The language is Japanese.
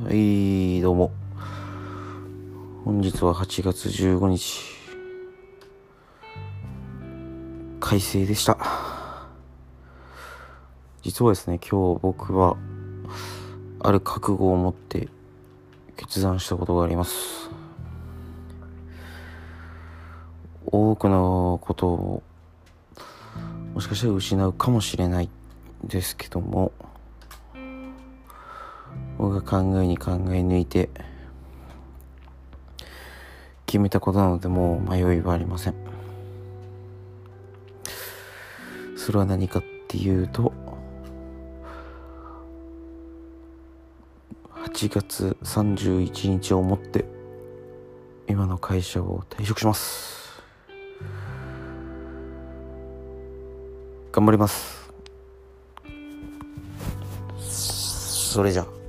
はい、どうも。本日は8月15日。快晴でした。実はですね、今日僕は、ある覚悟を持って決断したことがあります。多くのことを、もしかしたら失うかもしれないですけども、僕が考えに考え抜いて決めたことなのでもう迷いはありません。それは何かっていうと8月31日をもって今の会社を退職します。頑張ります。それじゃあ。